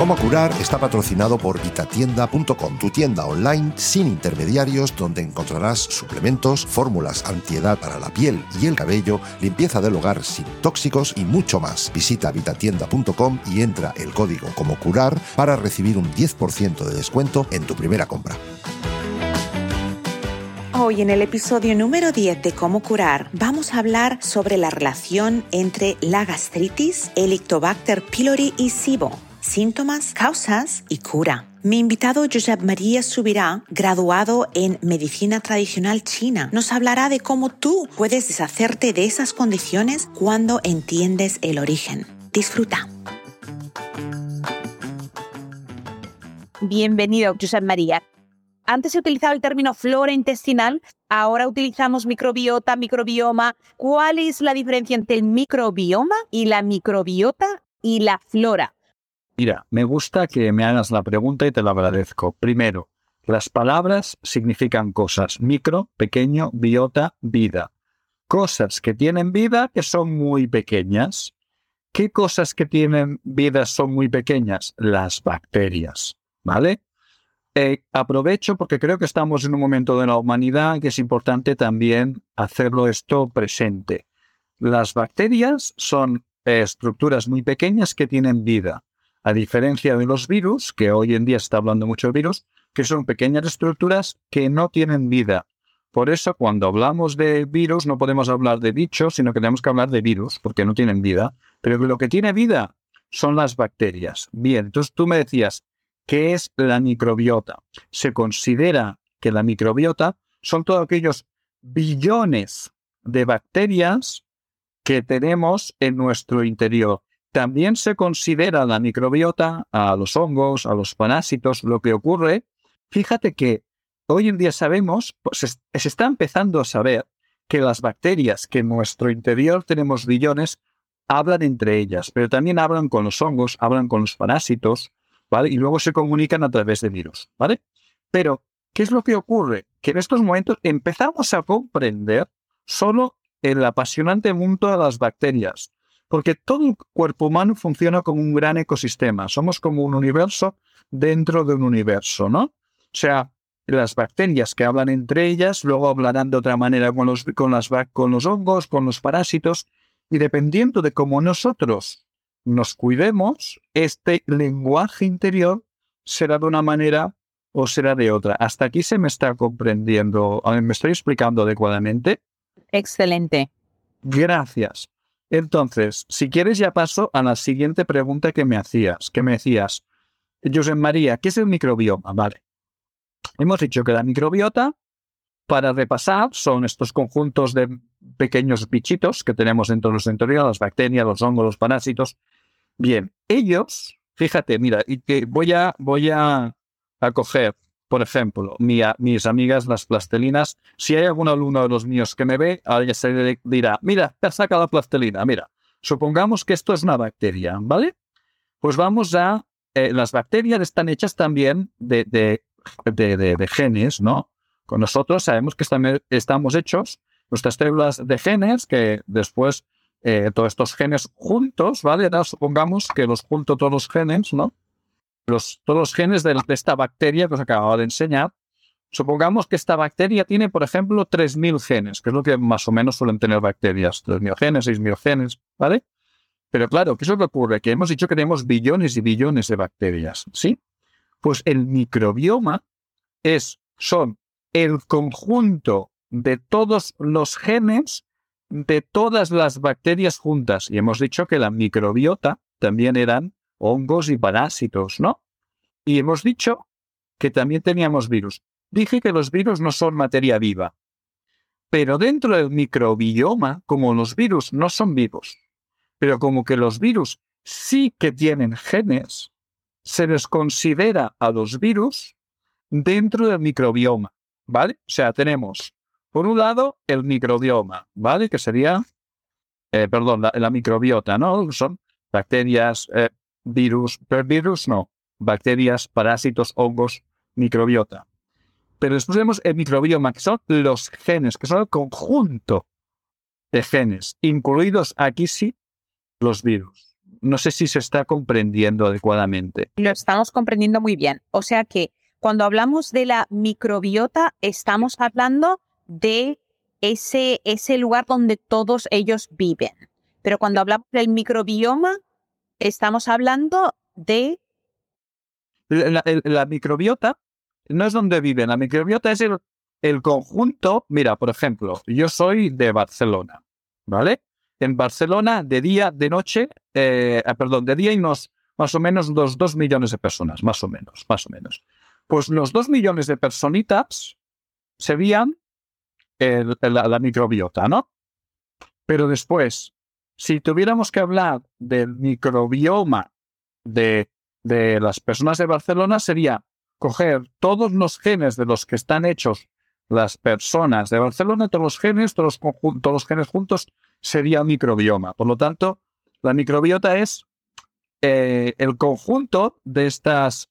Cómo curar está patrocinado por vitatienda.com, tu tienda online sin intermediarios donde encontrarás suplementos, fórmulas antiedad para la piel y el cabello, limpieza del hogar sin tóxicos y mucho más. Visita vitatienda.com y entra el código como curar para recibir un 10% de descuento en tu primera compra. Hoy en el episodio número 10 de Cómo curar vamos a hablar sobre la relación entre la gastritis, Helicobacter pylori y SIBO síntomas, causas y cura. Mi invitado Josep María Subirá, graduado en Medicina Tradicional China, nos hablará de cómo tú puedes deshacerte de esas condiciones cuando entiendes el origen. Disfruta. Bienvenido, Josep María. Antes he utilizado el término flora intestinal, ahora utilizamos microbiota, microbioma. ¿Cuál es la diferencia entre el microbioma y la microbiota y la flora? Mira, me gusta que me hagas la pregunta y te lo agradezco. Primero, las palabras significan cosas. Micro, pequeño, biota, vida. Cosas que tienen vida que son muy pequeñas. ¿Qué cosas que tienen vida son muy pequeñas? Las bacterias. ¿Vale? Eh, aprovecho porque creo que estamos en un momento de la humanidad que es importante también hacerlo esto presente. Las bacterias son eh, estructuras muy pequeñas que tienen vida a diferencia de los virus, que hoy en día está hablando mucho de virus, que son pequeñas estructuras que no tienen vida. Por eso, cuando hablamos de virus, no podemos hablar de bichos, sino que tenemos que hablar de virus, porque no tienen vida. Pero lo que tiene vida son las bacterias. Bien, entonces tú me decías, ¿qué es la microbiota? Se considera que la microbiota son todos aquellos billones de bacterias que tenemos en nuestro interior. También se considera la microbiota a los hongos, a los parásitos. Lo que ocurre, fíjate que hoy en día sabemos, pues se está empezando a saber que las bacterias que en nuestro interior tenemos billones hablan entre ellas, pero también hablan con los hongos, hablan con los parásitos, ¿vale? Y luego se comunican a través de virus, ¿vale? Pero, ¿qué es lo que ocurre? Que en estos momentos empezamos a comprender solo el apasionante mundo de las bacterias, porque todo el cuerpo humano funciona como un gran ecosistema. Somos como un universo dentro de un universo, ¿no? O sea, las bacterias que hablan entre ellas, luego hablarán de otra manera con los, con las, con los hongos, con los parásitos, y dependiendo de cómo nosotros nos cuidemos, este lenguaje interior será de una manera o será de otra. Hasta aquí se me está comprendiendo, me estoy explicando adecuadamente. Excelente. Gracias. Entonces, si quieres ya paso a la siguiente pregunta que me hacías, que me decías, José María, ¿qué es el microbioma? Vale. Hemos dicho que la microbiota, para repasar, son estos conjuntos de pequeños bichitos que tenemos dentro de los interior, las bacterias, los hongos, los parásitos. Bien, ellos, fíjate, mira, y que voy a, voy a, a coger por ejemplo, mis amigas las plastelinas, si hay algún alumno de los míos que me ve, alguien se dirá, mira, te saca la plastelina, mira, supongamos que esto es una bacteria, ¿vale? Pues vamos a, eh, las bacterias están hechas también de, de, genes, ¿no? Con nosotros sabemos que estamos hechos, nuestras células de genes, que después eh, todos estos genes juntos, ¿vale? supongamos que los junto todos los genes, ¿no? Todos los genes de, esta bacteria que os acababa de enseñar, supongamos que esta bacteria tiene, por ejemplo, 3.000 genes, que es lo que más o menos suelen tener bacterias, 3.000 genes, 6.000 genes, ¿vale? Pero claro, ¿qué es lo que ocurre? Que hemos dicho que tenemos billones y billones de bacterias, ¿sí? Pues el microbioma es, son el conjunto de todos los genes de todas las bacterias juntas. Y hemos dicho que la microbiota también eran hongos y parásitos, ¿no? Y hemos dicho que también teníamos virus. Dije que los virus no son materia viva, pero dentro del microbioma, como los virus no son vivos, pero como que los virus sí que tienen genes, se les considera a los virus dentro del microbioma, ¿vale? O sea, tenemos por un lado, el microbioma, ¿vale? Que sería, eh, perdón, la, microbiota, ¿no? Son bacterias, eh, virus, virus no, bacterias, parásitos, hongos, microbiota. Pero después tenemos el microbioma, que son los genes, que son el conjunto de genes, incluidos aquí sí los virus. No sé si se está comprendiendo adecuadamente. Lo estamos comprendiendo muy bien. O sea que cuando hablamos de la microbiota, estamos hablando de ese, ese lugar donde todos ellos viven. Pero cuando hablamos del microbioma, estamos hablando de... La, microbiota no es donde viven, la microbiota es el, el conjunto. Mira, por ejemplo, yo soy de Barcelona, ¿vale? En Barcelona, de día, de noche, eh, ah, perdón, de día hay unos más o menos dos millones de personas, más o menos, más o menos. Pues los dos millones de personitas serían la, microbiota, ¿no? Pero después, si tuviéramos que hablar del microbioma de, de las personas de Barcelona, sería coger todos los genes de los que están hechos las personas de Barcelona, todos los genes, todos los, los genes juntos, sería microbioma. Por lo tanto, la microbiota es eh, el conjunto de estas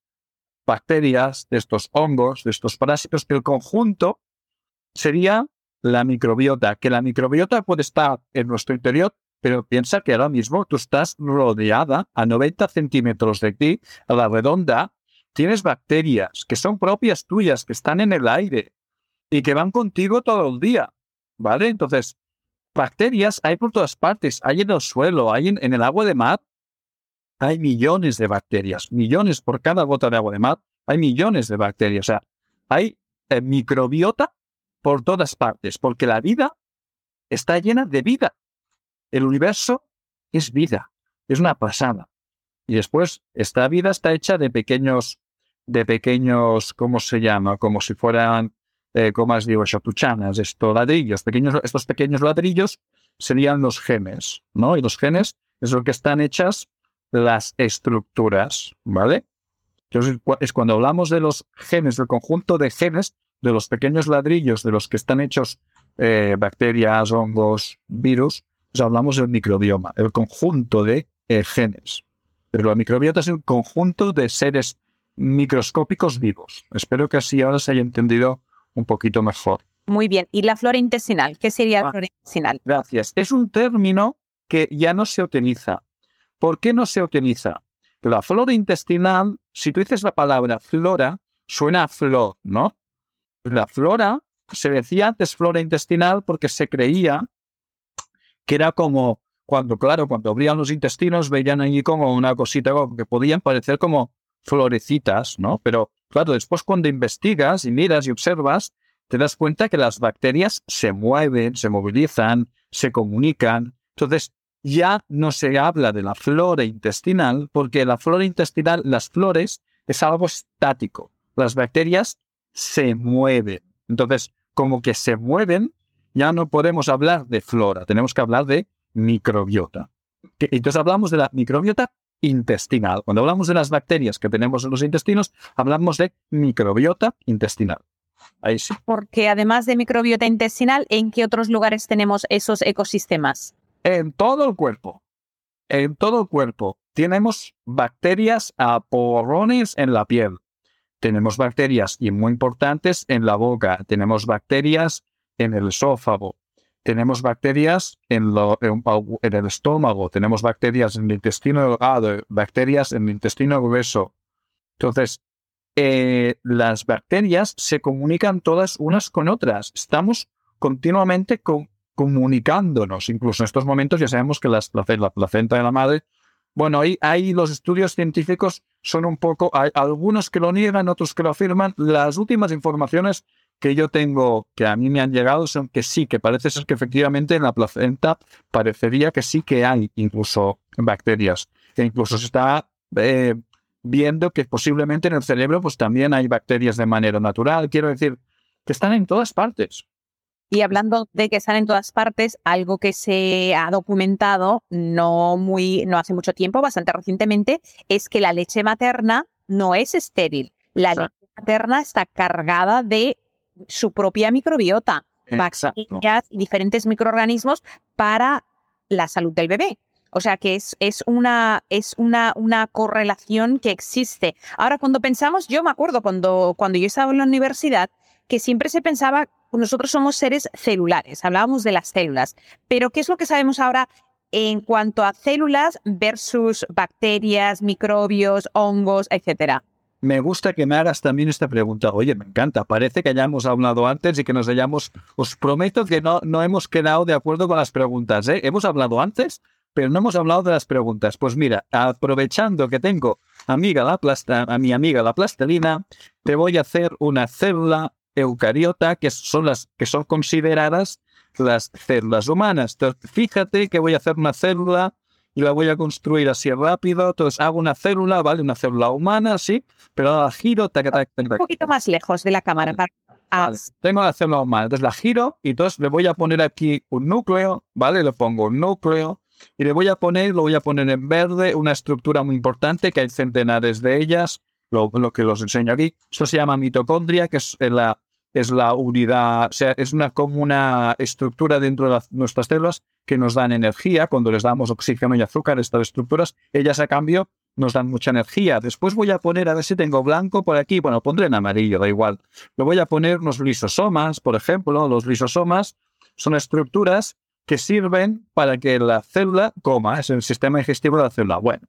bacterias, de estos hongos, de estos parásitos, el conjunto sería la microbiota, que la microbiota puede estar en nuestro interior, pero piensa que ahora mismo tú estás rodeada a 90 centímetros de ti, a la redonda, tienes bacterias que son propias tuyas, que están en el aire y que van contigo todo el día, ¿vale? Entonces, bacterias hay por todas partes, hay en el suelo, hay en el agua de mar, hay millones de bacterias, millones por cada gota de agua de mar, hay millones de bacterias. O sea, hay eh, microbiota por todas partes, porque la vida está llena de vida. El universo es vida, es una pasada. Y después, esta vida está hecha de pequeños, de pequeños, ¿cómo se llama? Como si fueran, eh, como os digo, chatuchanas, estos ladrillos, pequeños, estos pequeños ladrillos serían los genes, ¿no? Y los genes es lo que están hechas las estructuras, ¿vale? Entonces, es cuando hablamos de los genes, del conjunto de genes, de los pequeños ladrillos de los que están hechos eh, bacterias, hongos, virus, pues hablamos del microbioma, el conjunto de eh, genes. Pero la microbiota es un conjunto de seres microscópicos vivos. Espero que así ahora se haya entendido un poquito mejor. Muy bien. ¿Y la flora intestinal? ¿Qué sería la ah, flora intestinal? Gracias. Es un término que ya no se utiliza. ¿Por qué no se utiliza? La flora intestinal, si tú dices la palabra flora, suena a flor, ¿no? La flora, se decía antes flora intestinal porque se creía que era como cuando, claro, cuando abrían los intestinos veían allí como una cosita que podían parecer como florecitas, ¿no? Pero claro, después cuando investigas y miras y observas, te das cuenta que las bacterias se mueven, se movilizan, se comunican. Entonces, ya no se habla de la flora intestinal porque la flora intestinal, las flores, es algo estático. Las bacterias se mueven. Entonces, como que se mueven, ya no podemos hablar de flora, tenemos que hablar de microbiota. Entonces hablamos de la microbiota intestinal. Cuando hablamos de las bacterias que tenemos en los intestinos, hablamos de microbiota intestinal. Ahí sí. Porque además de microbiota intestinal, ¿en qué otros lugares tenemos esos ecosistemas? En todo el cuerpo. En todo el cuerpo. Tenemos bacterias a porrones en la piel. Tenemos bacterias, y muy importantes, en la boca. Tenemos bacterias en el esófago. Tenemos bacterias en, el estómago. Tenemos bacterias en el intestino delgado. Bacterias en el intestino grueso. Entonces, eh, las bacterias se comunican todas unas con otras. Estamos continuamente con, comunicándonos. Incluso en estos momentos ya sabemos que la placenta de la madre, bueno, ahí, ahí los estudios científicos son un poco, hay algunos que lo niegan, otros que lo afirman. Las últimas informaciones que yo tengo, que a mí me han llegado, son que sí, que parece ser que efectivamente en la placenta parecería que sí que hay incluso bacterias, que incluso se está eh, viendo que posiblemente en el cerebro pues también hay bacterias de manera natural. Quiero decir, que están en todas partes. Y hablando de que están en todas partes, algo que se ha documentado no muy, no hace mucho tiempo, bastante recientemente, es que la leche materna no es estéril. La leche materna está cargada de su propia microbiota. bacterias y diferentes microorganismos para la salud del bebé. O sea que es, es, una, es una, una correlación que existe. Ahora, cuando pensamos, yo me acuerdo cuando, cuando yo estaba en la universidad, que siempre se pensaba, nosotros somos seres celulares, hablábamos de las células, pero ¿qué es lo que sabemos ahora en cuanto a células versus bacterias, microbios, hongos, etcétera? Me gusta que me hagas también esta pregunta. Oye, me encanta. Parece que hayamos hablado antes y que nos hayamos. Os prometo que no, no hemos quedado de acuerdo con las preguntas. ¿eh? Hemos hablado antes, pero no hemos hablado de las preguntas. Pues mira, aprovechando que tengo amiga la plasta, a mi amiga la plastilina, te voy a hacer una célula eucariota que son las que son consideradas las células humanas. Entonces, fíjate que voy a hacer una célula y la voy a construir así rápido. Entonces hago una célula, ¿vale? Una célula humana, sí, pero la giro. un poquito más lejos de la cámara. Tengo la célula humana, entonces la giro y entonces le voy a poner aquí un núcleo, ¿vale? Le pongo un núcleo y le voy a poner, lo voy a poner en verde, una estructura muy importante que hay centenares de ellas, lo, lo que los enseño aquí. Eso se llama mitocondria, que es la es la unidad, o sea, es una como una estructura dentro de nuestras células que nos dan energía. Cuando les damos oxígeno y azúcar, estas estructuras, ellas a cambio nos dan mucha energía. Después voy a poner, a ver si tengo blanco por aquí, bueno, pondré en amarillo, da igual. Lo voy a poner unos lisosomas, por ejemplo, los lisosomas son estructuras que sirven para que la célula coma, es el sistema digestivo de la célula. Bueno,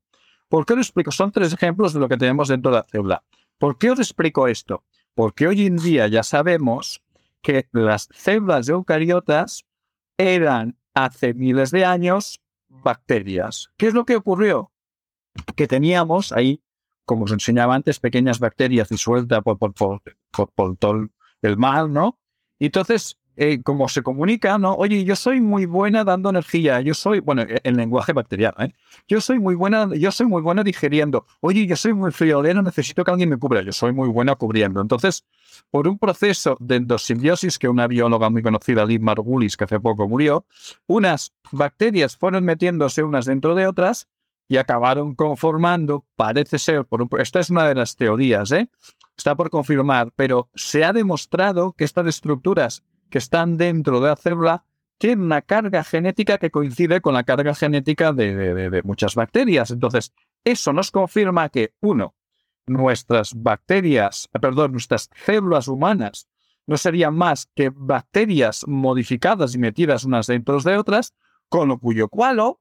¿por qué os explico? Son tres ejemplos de lo que tenemos dentro de la célula. ¿Por qué os explico esto? Porque hoy en día ya sabemos que las células eucariotas eran hace miles de años bacterias. ¿Qué es lo que ocurrió? Que teníamos ahí, como os enseñaba antes, pequeñas bacterias disueltas por, por, por todo el mal, ¿no? Y entonces eh, como se comunica, ¿no? Oye, yo soy muy buena dando energía, yo soy, bueno, en lenguaje bacteriano, ¿eh? Yo soy muy buena, yo soy muy buena digiriendo. Oye, yo soy muy friolera, necesito que alguien me cubra. Yo soy muy buena cubriendo. Entonces, por un proceso de endosimbiosis que una bióloga muy conocida, Liv Margulis, que hace poco murió, unas bacterias fueron metiéndose unas dentro de otras y acabaron conformando, parece ser, por esta es una de las teorías, ¿eh? está por confirmar, pero se ha demostrado que estas estructuras que están dentro de la célula tienen una carga genética que coincide con la carga genética de, muchas bacterias. Entonces, eso nos confirma que, uno, nuestras bacterias, perdón, nuestras células humanas no serían más que bacterias modificadas y metidas unas dentro de otras, con lo cuyo cual,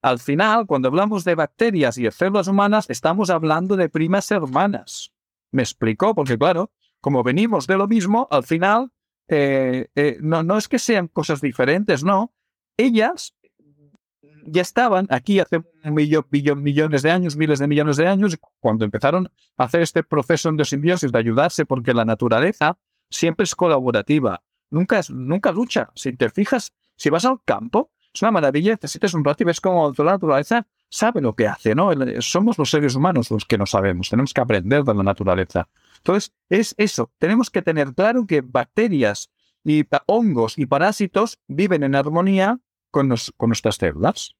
al final, cuando hablamos de bacterias y de células humanas, estamos hablando de primas hermanas. ¿Me explicó? Porque claro, como venimos de lo mismo, al final eh, eh, no, no es que sean cosas diferentes, no. Ellas ya estaban aquí hace millón, millones de años, miles de millones de años, cuando empezaron a hacer este proceso de simbiosis, de ayudarse, porque la naturaleza siempre es colaborativa, nunca, es, nunca lucha. Si te fijas, si vas al campo, es una maravilla, necesitas un rato y ves cómo la naturaleza sabe lo que hace, ¿no? Somos los seres humanos los que no sabemos, tenemos que aprender de la naturaleza. Entonces, es eso. Tenemos que tener claro que bacterias y hongos y parásitos viven en armonía con, nuestras células.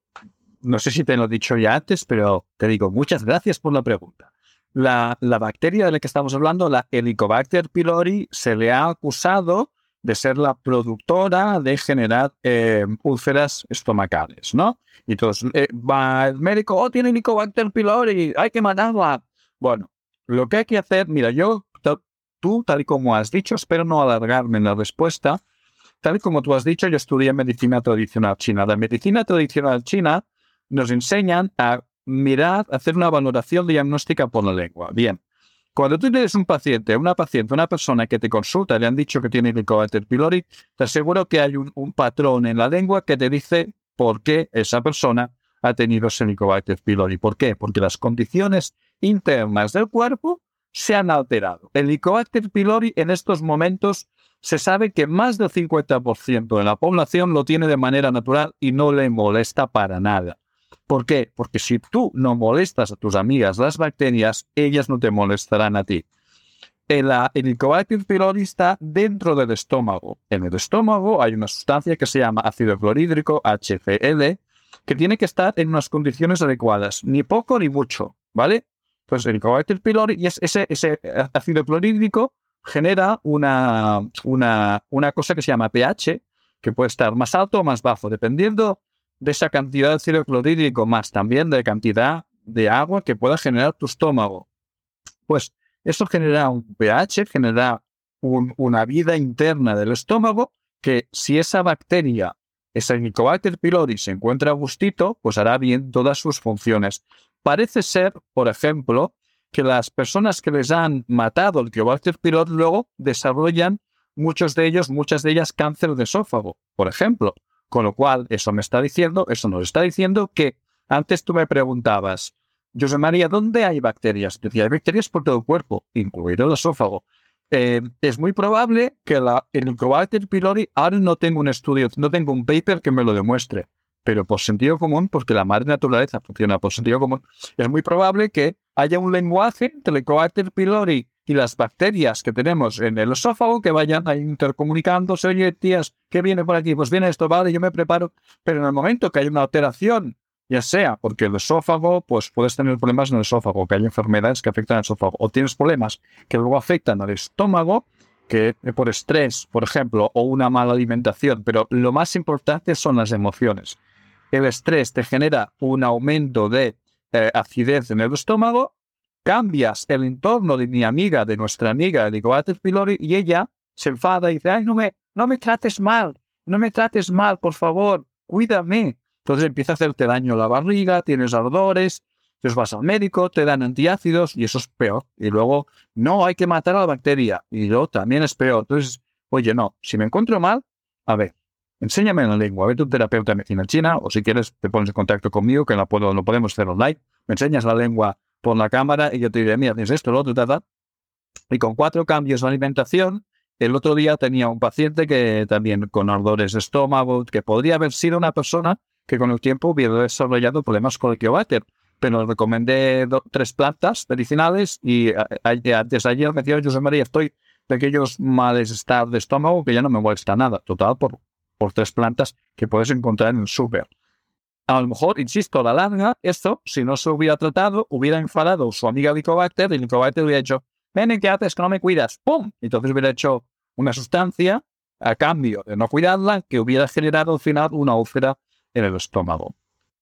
No sé si te lo he dicho ya antes, pero te digo, muchas gracias por la pregunta. La, bacteria de la que estamos hablando, la Helicobacter pylori, se le ha acusado de ser la productora de generar eh, úlceras estomacales, ¿no? Y entonces eh, va el médico, oh, tiene Helicobacter pylori, hay que matarla. Bueno, lo que hay que hacer, mira, yo, tú, tal y como has dicho, espero no alargarme en la respuesta. Tal y como tú has dicho, yo estudié medicina tradicional china. La medicina tradicional china nos enseñan a mirar, hacer una valoración diagnóstica por la lengua. Bien, cuando tú tienes un paciente, una paciente, una persona que te consulta, le han dicho que tiene Helicobacter pylori, te aseguro que hay un, patrón en la lengua que te dice por qué esa persona ha tenido Helicobacter pylori. ¿Por qué? Porque las condiciones internas del cuerpo se han alterado. El Helicobacter pylori en estos momentos se sabe que más del 50% de la población lo tiene de manera natural y no le molesta para nada. ¿Por qué? Porque si tú no molestas a tus amigas las bacterias, ellas no te molestarán a ti. El, Helicobacter pylori está dentro del estómago. En el estómago hay una sustancia que se llama ácido clorhídrico, HCl, que tiene que estar en unas condiciones adecuadas, ni poco ni mucho, ¿vale? Pues el Helicobacter pylori y ese, ese ácido clorhídrico genera una, una, una cosa que se llama pH, que puede estar más alto o más bajo, dependiendo de esa cantidad de ácido clorhídrico más también de cantidad de agua que pueda generar tu estómago. Pues eso genera un pH, genera una vida interna del estómago que si esa bacteria, esa Helicobacter pylori, se encuentra a gustito, pues hará bien todas sus funciones. Parece ser, por ejemplo, que las personas que les han matado el Helicobacter pylori luego desarrollan muchos de ellos, muchas de ellas cáncer de esófago, por ejemplo. Con lo cual, eso me está diciendo, eso nos está diciendo que antes tú me preguntabas, José María, ¿dónde hay bacterias? Decía, hay bacterias por todo el cuerpo, incluido el esófago. Eh, es muy probable que la, el Helicobacter pylori, ahora no tengo un estudio, no tengo un paper que me lo demuestre, pero por sentido común, porque la madre naturaleza funciona por sentido común, es muy probable que haya un lenguaje entre el Helicobacter pylori y las bacterias que tenemos en el esófago que vayan intercomunicándose. Oye, tías, ¿qué viene por aquí? Pues viene esto, vale, yo me preparo. Pero en el momento que hay una alteración ya sea porque el esófago, pues puedes tener problemas en el esófago, que hay enfermedades que afectan al esófago, o tienes problemas que luego afectan al estómago, que por estrés, por ejemplo, o una mala alimentación, pero lo más importante son las emociones. El estrés te genera un aumento de eh, acidez en el estómago, cambias el entorno de mi amiga, de nuestra amiga, de Goater pylori, y ella se enfada y dice, ay, no me, no me trates mal, no me trates mal, por favor, cuídame. Entonces empieza a hacerte daño la barriga, tienes ardores, entonces vas al médico, te dan antiácidos y eso es peor. Y luego, no, hay que matar a la bacteria. Y luego también es peor. Entonces, oye, no, si me encuentro mal, a ver, enséñame la lengua, vete a un terapeuta de medicina china o si quieres te pones en contacto conmigo, que puedo, lo podemos hacer online. Me enseñas la lengua por la cámara y yo te diré, mira, tienes esto, lo otro, tal, Y con cuatro cambios de alimentación, el otro día tenía un paciente que también con ardores de estómago, que podría haber sido una persona que con el tiempo hubiera desarrollado problemas con el Kiobater. Pero recomendé tres plantas medicinales y antes de ayer me decía José María, estoy de aquellos malestar de estómago que ya no me molesta nada. Total, por, por tres plantas que puedes encontrar en el súper. A lo mejor, insisto, a la larga, esto, si no se hubiera tratado, hubiera enfadado su amiga Licobacter y Licobacter hubiera dicho, ven, ¿qué haces? Que no me cuidas. ¡Pum! Entonces hubiera hecho una sustancia a cambio de no cuidarla que hubiera generado al final una úlcera en el estómago.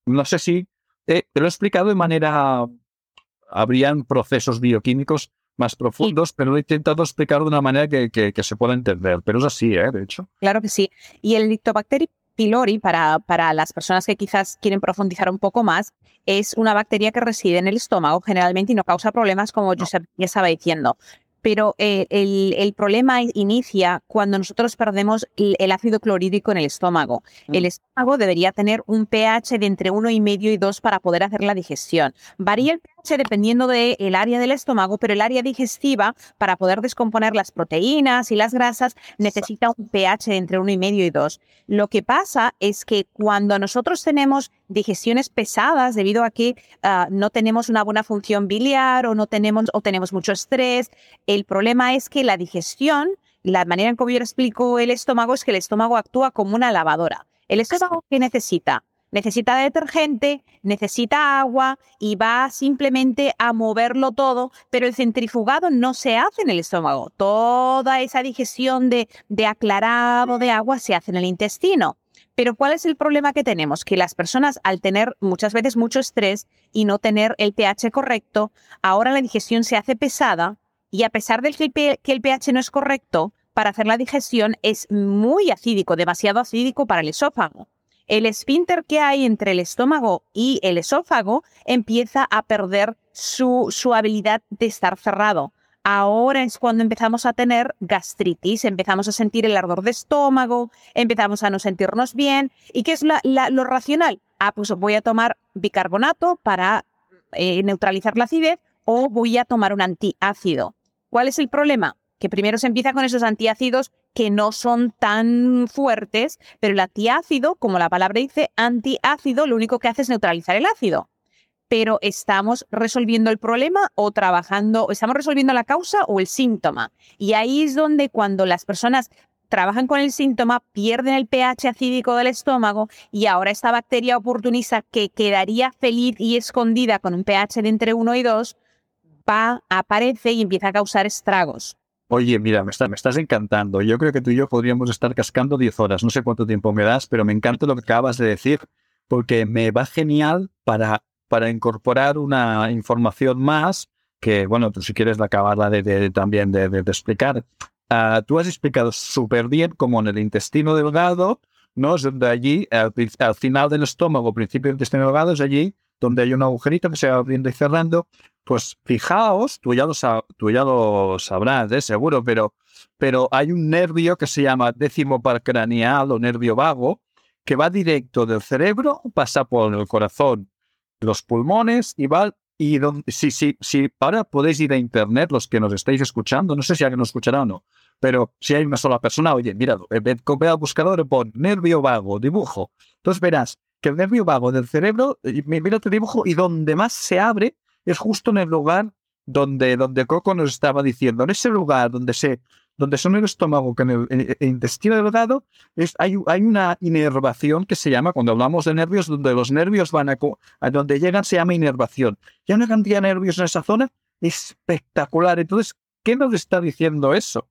No sé si te lo he explicado de manera... Habrían procesos bioquímicos más profundos, pero lo he intentado explicar de una manera que, se pueda entender. Pero es así, ¿eh? De hecho. Claro que sí. Y el Lactobacter pylori, para, para las personas que quizás quieren profundizar un poco más, es una bacteria que reside en el estómago generalmente y no causa problemas, como yo ya estaba diciendo pero eh, el, problema inicia cuando nosotros perdemos el, ácido clorhídrico en el estómago. Mm. El estómago debería tener un pH de entre 1,5 y 2 para poder hacer la digestión. Varía el pH dependiendo del área del estómago, pero el área digestiva, para poder descomponer las proteínas y las grasas, necesita un pH de entre 1,5 y 2. Lo que pasa es que cuando nosotros tenemos digestiones pesadas debido a que ah, no tenemos una buena función biliar o no tenemos o tenemos mucho estrés, el problema es que la digestión, la manera en que yo explico el estómago es que el estómago actúa como una lavadora. ¿El estómago qué necesita? Necesita detergente, necesita agua y va simplemente a moverlo todo, pero el centrifugado no se hace en el estómago. Toda esa digestión de, de aclarado de agua se hace en el intestino. Pero ¿cuál es el problema que tenemos? Que las personas al tener muchas veces mucho estrés y no tener el pH correcto, ahora la digestión se hace pesada y a pesar de que el pH no es correcto, para hacer la digestión es muy acídico, demasiado acídico para el esófago. El esfínter que hay entre el estómago y el esófago empieza a perder su, su habilidad de estar cerrado. Ahora es cuando empezamos a tener gastritis, empezamos a sentir el ardor de estómago, empezamos a no sentirnos bien. ¿Y qué es lo racional? Ah, pues voy a tomar bicarbonato para eh, neutralizar la acidez o voy a tomar un antiácido. ¿Cuál es el problema? Que primero se empieza con esos antiácidos que no son tan fuertes, pero el antiácido, como la palabra dice, antiácido, lo único que hace es neutralizar el ácido. Pero estamos resolviendo el problema o trabajando, estamos resolviendo la causa o el síntoma. Y ahí es donde cuando las personas trabajan con el síntoma, pierden el pH acídico del estómago y ahora esta bacteria oportunista que quedaría feliz y escondida con un pH de entre 1 y 2, aparece y empieza a causar estragos. Oye, mira, me, estás encantando. Yo creo que tú y yo podríamos estar cascando 10 horas. No sé cuánto tiempo me das, pero me encanta lo que acabas de decir porque me va genial para, para incorporar una información más que, bueno, tú si quieres acabarla de, también de, explicar. Ah, tú has explicado súper bien cómo en el intestino delgado, ¿no? Es donde allí, al, final del estómago, principio del intestino delgado, es allí donde hay un agujerito que se va abriendo y cerrando. Pues fijaos, tú ya lo, tú ya lo sabrás, ¿eh? seguro, pero, pero hay un nervio que se llama décimo par craneal o nervio vago, que va directo del cerebro, pasa por el corazón, los pulmones y va y si, si, si ahora podéis ir a internet, los que nos estáis escuchando, no sé si alguien nos escuchará o no, pero si hay una sola persona, oye, mira, ve, al buscador, pon nervio vago, dibujo. Entonces verás que el nervio vago del cerebro, mira tu dibujo, y donde más se abre es justo en el lugar donde, donde Coco nos estaba diciendo, en ese lugar donde se donde son el estómago que en el, intestino delgado, es, hay, hay, una inervación que se llama, cuando hablamos de nervios, donde los nervios van a, a donde llegan se llama inervación. Y hay una cantidad de nervios en esa zona espectacular. Entonces, ¿qué nos está diciendo eso?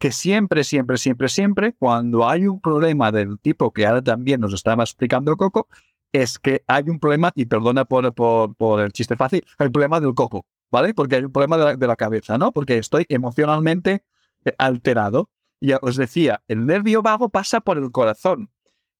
Que siempre, siempre, siempre, siempre, cuando hay un problema del tipo que ahora también nos estaba explicando Coco, es que hay un problema, y perdona por, por, el chiste fácil, el problema del coco, ¿vale? Porque hay un problema de la, cabeza, ¿no? Porque estoy emocionalmente eh, alterado. Ya os decía, el nervio vago pasa por el corazón.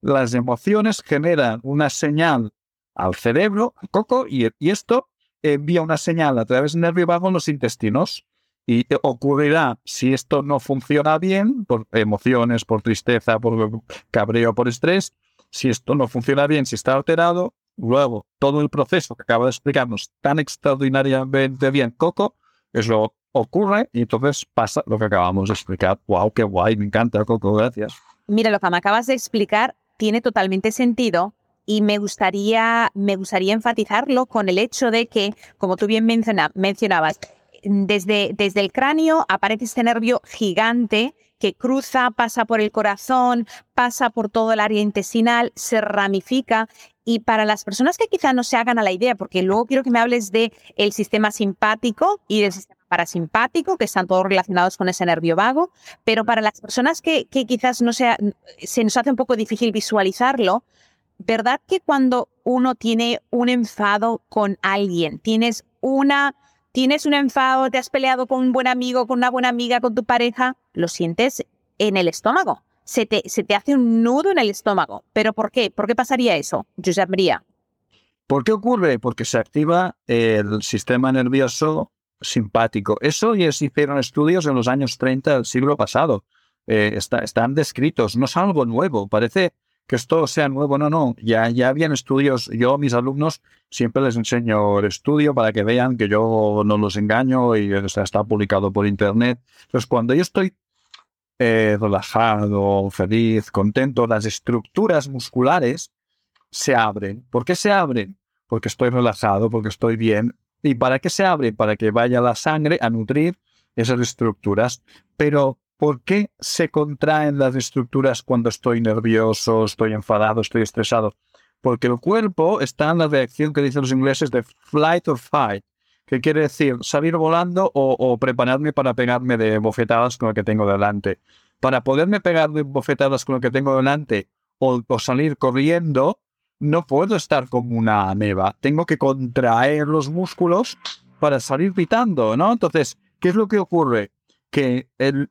Las emociones generan una señal al cerebro, coco, y, esto envía una señal a través del nervio vago en los intestinos. Y ocurrirá, si esto no funciona bien, por emociones, por tristeza, por cabreo, por estrés, si esto no funciona bien, si está alterado, luego todo el proceso que acaba de explicarnos tan extraordinariamente bien Coco, es lo ocurre y entonces pasa lo que acabamos de explicar. ¡Wow! ¡Qué guay! Me encanta, Coco. Gracias. Mira, lo que me acabas de explicar tiene totalmente sentido y me gustaría, me gustaría enfatizarlo con el hecho de que, como tú bien mencionabas, desde, desde el cráneo aparece este nervio gigante que cruza, pasa por el corazón, pasa por todo el área intestinal, se ramifica. Y para las personas que quizá no se hagan a la idea, porque luego quiero que me hables de el sistema simpático y del sistema parasimpático, que están todos relacionados con ese nervio vago, pero para las personas que, quizás no sea, se nos hace un poco difícil visualizarlo, ¿verdad que cuando uno tiene un enfado con alguien, tienes una, tienes un enfado, te has peleado con un buen amigo, con una buena amiga, con tu pareja, lo sientes en el estómago? Se te, se te hace un nudo en el estómago. ¿Pero por qué? ¿Por qué pasaría eso, Josep María? ¿Por qué ocurre? Porque se activa el sistema nervioso simpático. Eso ya se hicieron estudios en los años 30 del siglo pasado. Eh, están descritos, no es algo nuevo. Parece que esto sea nuevo, no, no. Ya, ya habían estudios. Yo a mis alumnos siempre les enseño el estudio para que vean que yo no los engaño y está publicado por internet. Entonces, cuando yo estoy eh, relajado, feliz, contento, las estructuras musculares se abren. ¿Por qué se abren? Porque estoy relajado, porque estoy bien, ¿Y para qué se abre? Para que vaya la sangre a nutrir esas estructuras. Pero, ¿por qué se contraen las estructuras cuando estoy nervioso, estoy enfadado, estoy estresado? Porque el cuerpo está en la reacción que dicen los ingleses de flight or fight, que quiere decir salir volando o, prepararme para pegarme de bofetadas con lo que tengo delante. Para poderme pegar de bofetadas con lo que tengo delante o salir corriendo, no puedo estar como una ameba. Tengo que contraer los músculos para salir pitando, ¿no? Entonces, ¿qué es lo que ocurre? Que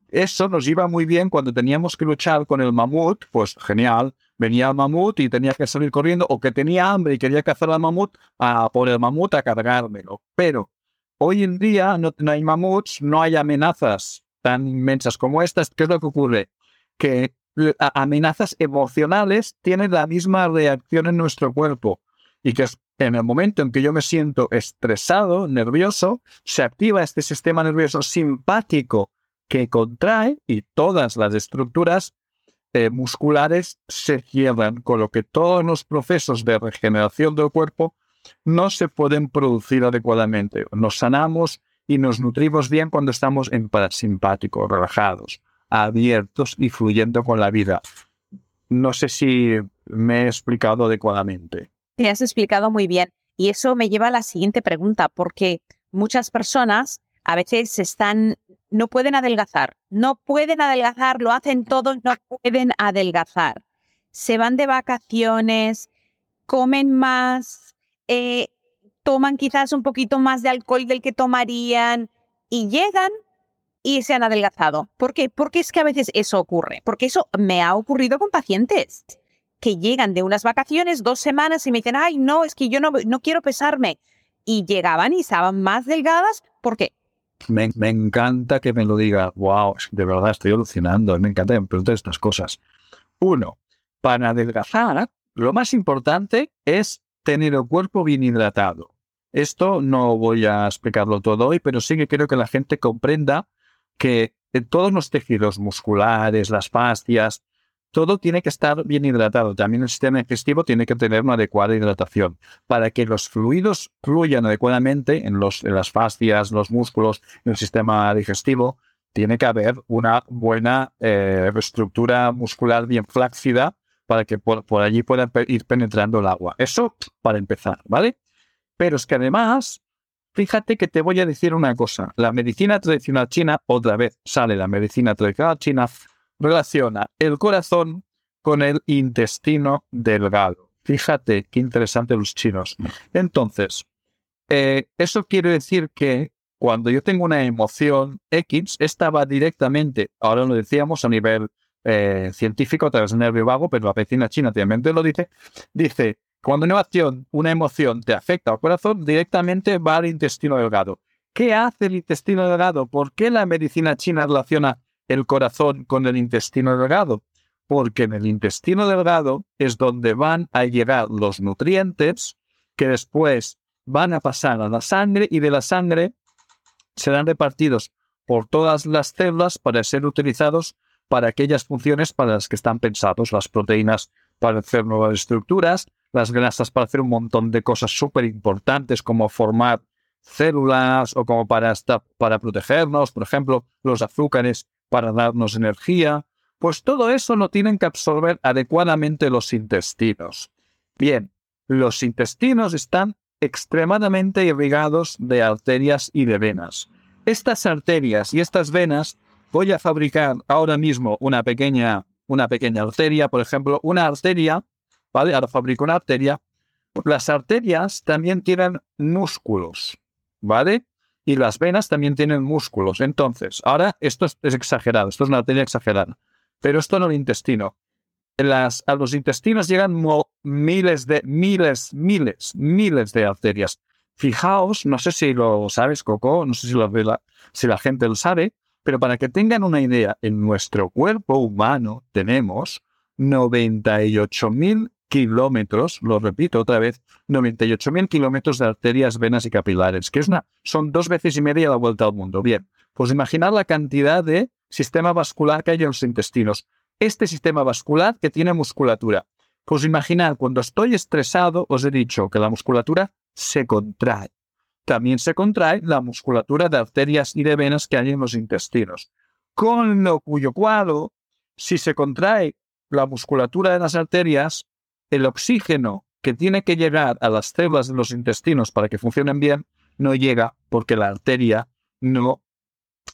eso nos iba muy bien cuando teníamos que luchar con el mamut, pues genial, venía el mamut y tenía que salir corriendo, o que tenía hambre y quería cazar al mamut, a por el mamut a cargármelo. Pero hoy en día no, no hay mamuts, no hay amenazas tan inmensas como estas. ¿Qué es lo que ocurre? Que amenazas emocionales tienen la misma reacción en nuestro cuerpo y que en el momento en que yo me siento estresado, nervioso, se activa este sistema nervioso simpático que contrae y todas las estructuras eh, musculares se cierran, con lo que todos los procesos de regeneración del cuerpo no se pueden producir adecuadamente. Nos sanamos y nos nutrimos bien cuando estamos en parasimpático, relajados abiertos y fluyendo con la vida. No sé si me he explicado adecuadamente. Te has explicado muy bien. Y eso me lleva a la siguiente pregunta, porque muchas personas a veces están no pueden adelgazar, no pueden adelgazar, lo hacen todos, no pueden adelgazar. Se van de vacaciones, comen más, eh, toman quizás un poquito más de alcohol del que tomarían y llegan y se han adelgazado. ¿Por qué? Porque es que a veces eso ocurre, porque eso me ha ocurrido con pacientes que llegan de unas vacaciones, dos semanas y me dicen, ay, no, es que yo no, no quiero pesarme. Y llegaban y estaban más delgadas. ¿Por qué? Me, encanta que me lo diga. Wow, de verdad estoy alucinando. Me encanta que me estas cosas. Uno, para adelgazar, lo más importante es tener el cuerpo bien hidratado. Esto no voy a explicarlo todo hoy, pero sí que quiero que la gente comprenda que en todos los tejidos musculares, las fascias, todo tiene que estar bien hidratado. También el sistema digestivo tiene que tener una adecuada hidratación. Para que los fluidos fluyan adecuadamente en, las fascias, los músculos, el sistema digestivo, tiene que haber una buena eh, estructura muscular bien flácida para que por, allí pueda ir penetrando el agua. Eso para empezar, ¿vale? Pero es que además, fíjate que te voy a decir una cosa. La medicina tradicional china, otra vez sale la medicina tradicional china, relaciona el corazón con el intestino delgado. Fíjate qué interesante los chinos. Entonces, eh, eso quiere decir que cuando yo tengo una emoción X, esta va directamente, ahora lo decíamos a nivel eh, científico a través del nervio vago, pero la medicina china también lo dice, dice, cuando una una emoción te afecta al corazón, directamente va al intestino delgado. ¿Qué hace el intestino delgado? ¿Por qué la medicina china relaciona el corazón con el intestino delgado? Porque en el intestino delgado es donde van a llegar los nutrientes que después van a pasar a la sangre y de la sangre serán repartidos por todas las células para ser utilizados para aquellas funciones para las que están pensados, las proteínas para hacer nuevas estructuras, las grasas para hacer un montón de cosas súper importantes como formar células o como para, para protegernos, por ejemplo, los azúcares para darnos energía, pues todo eso lo tienen que absorber adecuadamente los intestinos. Bien, los intestinos están extremadamente irrigados de arterias y de venas. Estas arterias y estas venas voy a fabricar ahora mismo una pequeña, una pequeña arteria, por ejemplo, una arteria, ¿vale? Ahora fabrico una arteria. Las arterias también tienen músculos, ¿vale? Y las venas también tienen músculos. Entonces, ahora esto es, exagerado, esto es una arteria exagerada, pero esto no el intestino. A los intestinos llegan miles de, miles, miles, miles de arterias. Fijaos, no sé si lo sabes, Coco, no sé si, lo, la, si la gente lo sabe, pero para que tengan una idea, en nuestro cuerpo humano tenemos 98.000 kilómetros, lo repito otra vez, 98.000 kilómetros de arterias, venas y capilares, que es una, son dos veces y media la vuelta al mundo. Bien, pues imaginar la cantidad de sistema vascular que hay en los intestinos. Este sistema vascular que tiene musculatura. Pues imaginar, cuando estoy estresado, os he dicho que la musculatura se contrae. También se contrae la musculatura de arterias y de venas que hay en los intestinos. Con lo cuyo cuadro, si se contrae la musculatura de las arterias, el oxígeno que tiene que llegar a las células de los intestinos para que funcionen bien no llega porque la arteria no,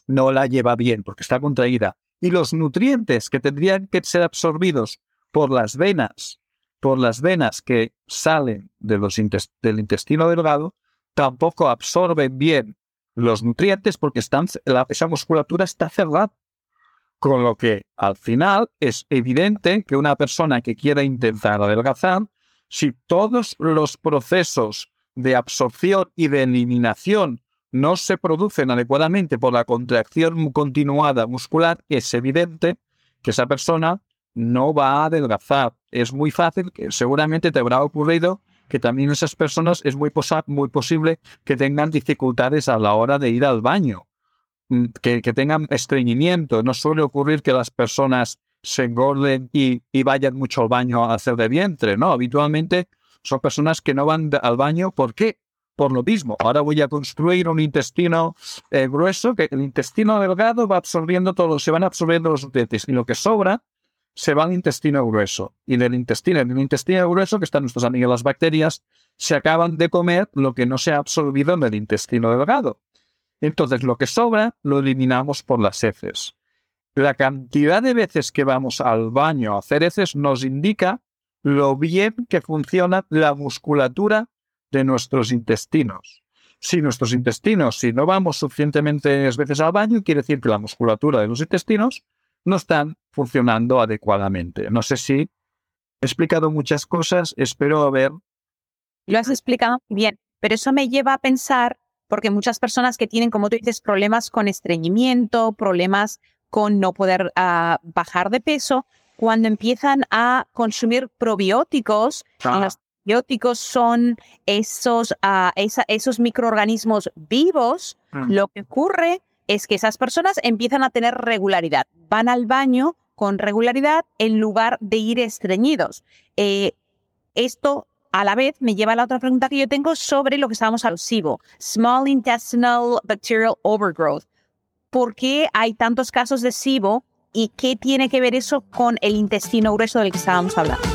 no la lleva bien, porque está contraída. Y los nutrientes que tendrían que ser absorbidos por las venas, por las venas que salen del intestino delgado, tampoco absorben bien los nutrientes porque están, esa musculatura está cerrada. Con lo que al final es evidente que una persona que quiera intentar adelgazar, si todos los procesos de absorción y de eliminación no se producen adecuadamente por la contracción continuada muscular, es evidente que esa persona no va a adelgazar. Es muy fácil, seguramente te habrá ocurrido que también esas personas es muy, muy posible que tengan dificultades a la hora de ir al baño. Que, tengan estreñimiento. No suele ocurrir que las personas se engorden y, vayan mucho al baño a hacer de vientre, ¿no? Habitualmente son personas que no van al baño. ¿Por qué? Por lo mismo. Ahora voy a construir un intestino eh, grueso, que el intestino delgado va absorbiendo todo, se van absorbiendo los nutrientes y lo que sobra se va al intestino grueso. Y del intestino, en el intestino grueso, que están nuestros amigos las bacterias, se acaban de comer lo que no se ha absorbido en el intestino delgado. Entonces, lo que sobra lo eliminamos por las heces. La cantidad de veces que vamos al baño a hacer heces nos indica lo bien que funciona la musculatura de nuestros intestinos. Si nuestros intestinos, si no vamos suficientemente veces al baño, quiere decir que la musculatura de los intestinos no están funcionando adecuadamente. No sé si he explicado muchas cosas, espero haber... Lo has explicado bien, pero eso me lleva a pensar, porque muchas personas que tienen, como tú dices, problemas con estreñimiento, problemas con no poder ah, bajar de peso, cuando empiezan a consumir probióticos, los probióticos son esos, ah, esos microorganismos vivos, mm. lo que ocurre es que esas personas empiezan a tener regularidad, van al baño con regularidad en lugar de ir estreñidos. Eh, esto a la vez me lleva a la otra pregunta que yo tengo sobre lo que estábamos SIBO, Small Intestinal Bacterial Overgrowth. ¿Por qué hay tantos casos de SIBO y qué tiene que ver eso con el intestino grueso del que estábamos hablando?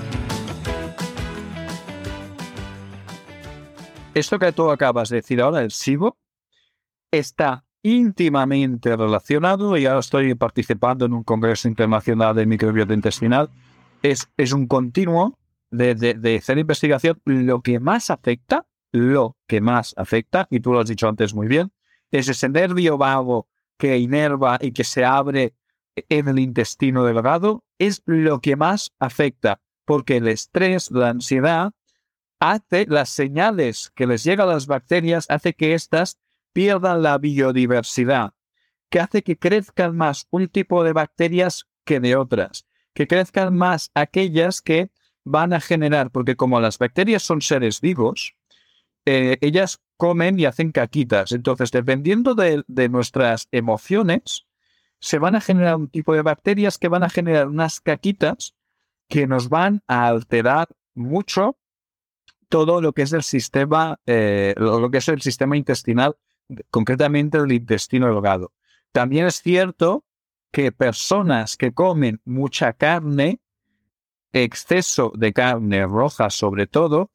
Esto que tú acabas de decir ahora, el SIBO, está íntimamente relacionado, y ahora estoy participando en un congreso internacional de microbiota intestinal, es, es un continuo de, de, hacer investigación. Lo que más afecta, lo que más afecta, y tú lo has dicho antes muy bien, es ese nervio vago que inerva y que se abre en el intestino delgado, es lo que más afecta, porque el estrés, la ansiedad, hace las señales que les llegan a las bacterias, hace que éstas pierdan la biodiversidad, que hace que crezcan más un tipo de bacterias que de otras, que crezcan más aquellas que van a generar, porque como las bacterias son seres vivos, eh, ellas comen y hacen caquitas. Entonces, dependiendo de, de nuestras emociones, se van a generar un tipo de bacterias que van a generar unas caquitas que nos van a alterar mucho todo lo que es el sistema, eh, lo que es el sistema intestinal, concretamente el intestino delgado. También es cierto que personas que comen mucha carne, exceso de carne roja sobre todo,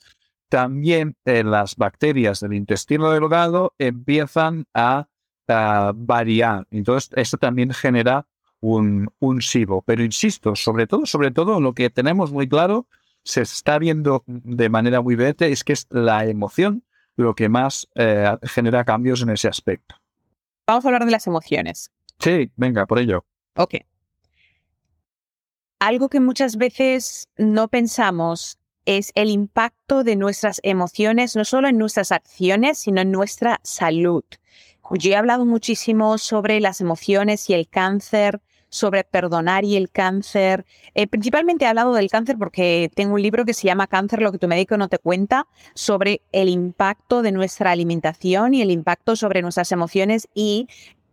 también eh, las bacterias del intestino delgado empiezan a, variar. Entonces, esto también genera un, un. Pero insisto, sobre todo, sobre todo, lo que tenemos muy claro se está viendo de manera muy evidente es que es la emoción lo que más eh, genera cambios en ese aspecto. Vamos a hablar de las emociones. Sí, venga, por ello. Ok. Algo que muchas veces no pensamos es el impacto de nuestras emociones, no solo en nuestras acciones, sino en nuestra salud. Yo he hablado muchísimo sobre las emociones y el cáncer, sobre perdonar y el cáncer. Eh, principalmente he hablado del cáncer porque tengo un libro que se llama Cáncer, lo que tu médico no te cuenta, sobre el impacto de nuestra alimentación y el impacto sobre nuestras emociones y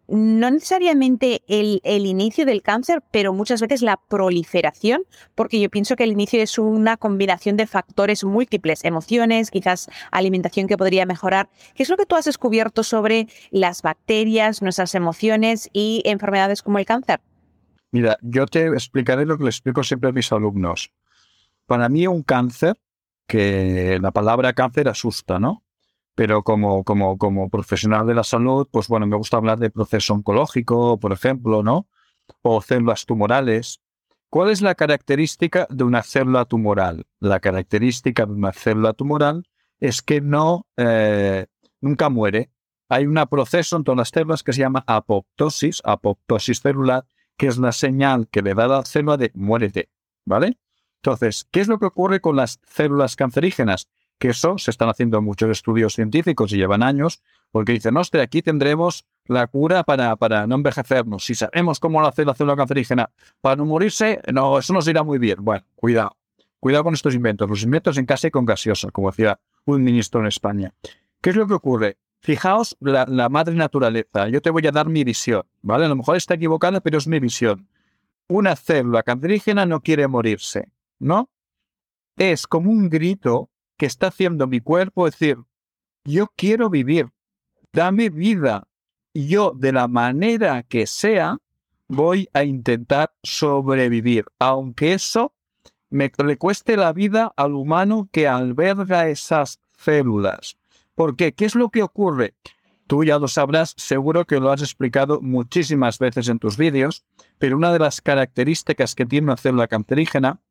no necesariamente el, el, inicio del cáncer, pero muchas veces la proliferación, porque yo pienso que el inicio es una combinación de factores múltiples, emociones, quizás alimentación que podría mejorar. ¿Qué es lo que tú has descubierto sobre las bacterias, nuestras emociones y enfermedades como el cáncer? Mira, yo te explicaré lo que le explico siempre a mis alumnos. Para mí un cáncer, que la palabra cáncer asusta, ¿no? Pero como, como, como profesional de la salud, pues bueno, me gusta hablar de proceso oncológico, por ejemplo, ¿no? O células tumorales. ¿Cuál es la característica de una célula tumoral? La característica de una célula tumoral es que no, eh, nunca muere. Hay un proceso en todas las células que se llama apoptosis, apoptosis celular, que es la señal que le da la célula de muérete, ¿vale? Entonces, ¿qué es lo que ocurre con las células cancerígenas? Que eso se están haciendo muchos estudios científicos y llevan años, porque dicen, hostia, aquí tendremos la cura para, para no envejecernos. Si sabemos cómo lo hace la célula cancerígena para no morirse, no, eso nos irá muy bien. Bueno, cuidado. Cuidado con estos inventos. Los inventos en casa y con gaseosa, como decía un ministro en España. ¿Qué es lo que ocurre? Fijaos la, madre naturaleza. Yo te voy a dar mi visión, ¿vale? A lo mejor está equivocada, pero es mi visión. Una célula cancerígena no quiere morirse, ¿no? Es como un grito que está haciendo mi cuerpo decir, yo quiero vivir, dame vida. Yo, de la manera que sea, voy a intentar sobrevivir, aunque eso me le cueste la vida al humano que alberga esas células. ¿Por qué? ¿Qué es lo que ocurre? Tú ya lo sabrás, seguro que lo has explicado muchísimas veces en tus vídeos, pero una de las características que tiene una célula cancerígena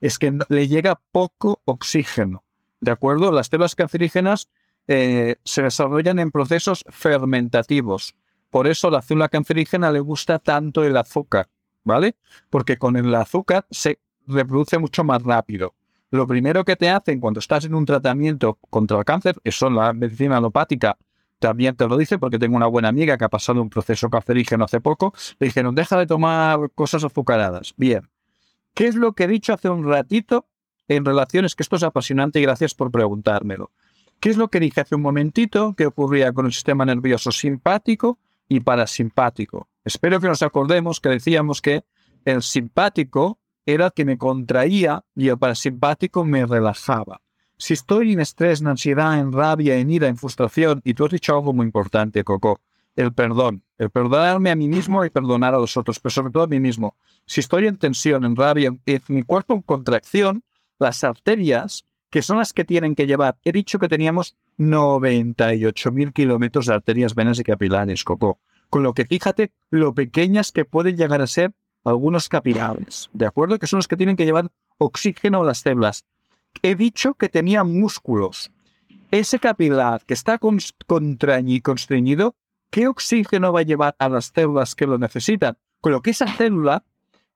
es que le llega poco oxígeno. ¿De acuerdo? Las células cancerígenas eh, se desarrollan en procesos fermentativos. Por eso la célula cancerígena le gusta tanto el azúcar, ¿vale? Porque con el azúcar se reproduce mucho más rápido. Lo primero que te hacen cuando estás en un tratamiento contra el cáncer, eso la medicina alopática también te lo dice, porque tengo una buena amiga que ha pasado un proceso cancerígeno hace poco, le dijeron, deja de tomar cosas azucaradas. Bien, ¿qué es lo que he dicho hace un ratito en relaciones? Que esto es apasionante y gracias por preguntármelo. ¿Qué es lo que dije hace un momentito que ocurría con el sistema nervioso simpático y parasimpático? Espero que nos acordemos que decíamos que el simpático era que me contraía y el parasimpático me relajaba. Si estoy en estrés, en ansiedad, en rabia, en ira, en frustración, y tú has dicho algo muy importante, Coco, el perdón, el perdonarme a mí mismo y perdonar a los otros, pero sobre todo a mí mismo. Si estoy en tensión, en rabia, en mi cuerpo en contracción, las arterias, que son las que tienen que llevar, he dicho que teníamos 98.000 kilómetros de arterias, venas y capilares, Coco. Con lo que fíjate lo pequeñas que pueden llegar a ser algunos capilares, ¿de acuerdo? Que son los que tienen que llevar oxígeno a las células. He dicho que tenía músculos. Ese capilar que está constreñido, ¿qué oxígeno va a llevar a las células que lo necesitan? Con lo que esa célula,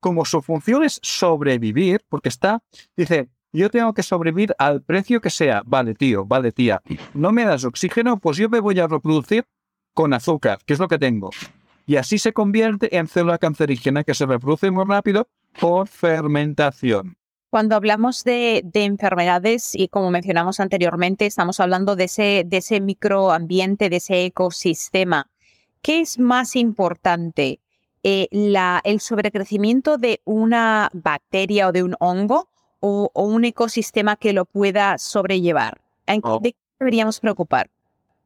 como su función es sobrevivir, porque está, dice, yo tengo que sobrevivir al precio que sea. Vale, tío, vale, tía. No me das oxígeno, pues yo me voy a reproducir con azúcar, que es lo que tengo y así se convierte en célula cancerígena que se reproduce muy rápido por fermentación. Cuando hablamos de, enfermedades y como mencionamos anteriormente, estamos hablando de ese, de ese microambiente, de ese ecosistema. ¿Qué es más importante? Eh, la, ¿El sobrecrecimiento de una bacteria o de un hongo o, un ecosistema que lo pueda sobrellevar? Oh. ¿De qué deberíamos preocupar?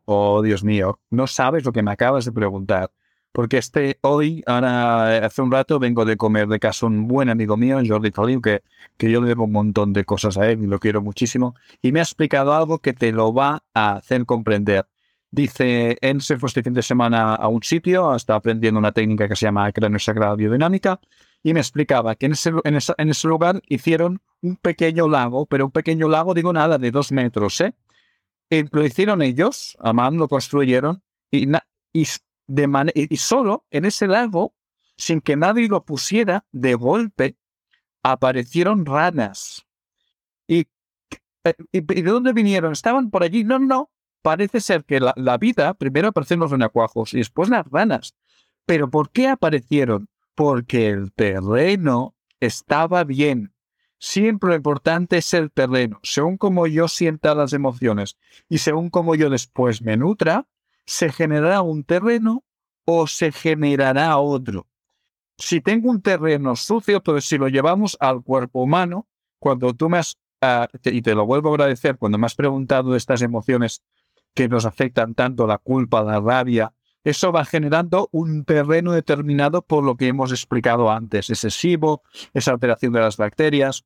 Oh, Dios mío, no sabes lo que me acabas de preguntar. Porque este hoy, ahora hace un rato, vengo de comer de casa un buen amigo mío, Jordi Feliu, que, que yo le debo un montón de cosas a él y lo quiero muchísimo, y me ha explicado algo que te lo va a hacer comprender. Dice, él se fue este fin de semana a un sitio, está aprendiendo una técnica que se llama cráneo sagrada biodinámica, y me explicaba que en ese, en, en ese lugar hicieron un pequeño lago, pero un pequeño lago, digo nada, de dos metros, ¿eh? Y lo hicieron ellos, a mano lo construyeron, y, y y solo en ese lago, sin que nadie lo pusiera, de golpe, aparecieron ranas. ¿Y, eh, de dónde vinieron? ¿Estaban por allí? No, no. Parece ser que la, la vida, primero aparecen los renacuajos y después las ranas. ¿Pero por qué aparecieron? Porque el terreno estaba bien. Siempre lo importante es el terreno. Según como yo sienta las emociones y según como yo después me nutra, se generará un terreno o se generará otro. Si tengo un terreno sucio, pues si lo llevamos al cuerpo humano, cuando tú me has, ah, y te lo vuelvo a agradecer, cuando me has preguntado estas emociones que nos afectan tanto, la culpa, la rabia, eso va generando un terreno determinado por lo que hemos explicado antes, excesivo, esa alteración de las bacterias.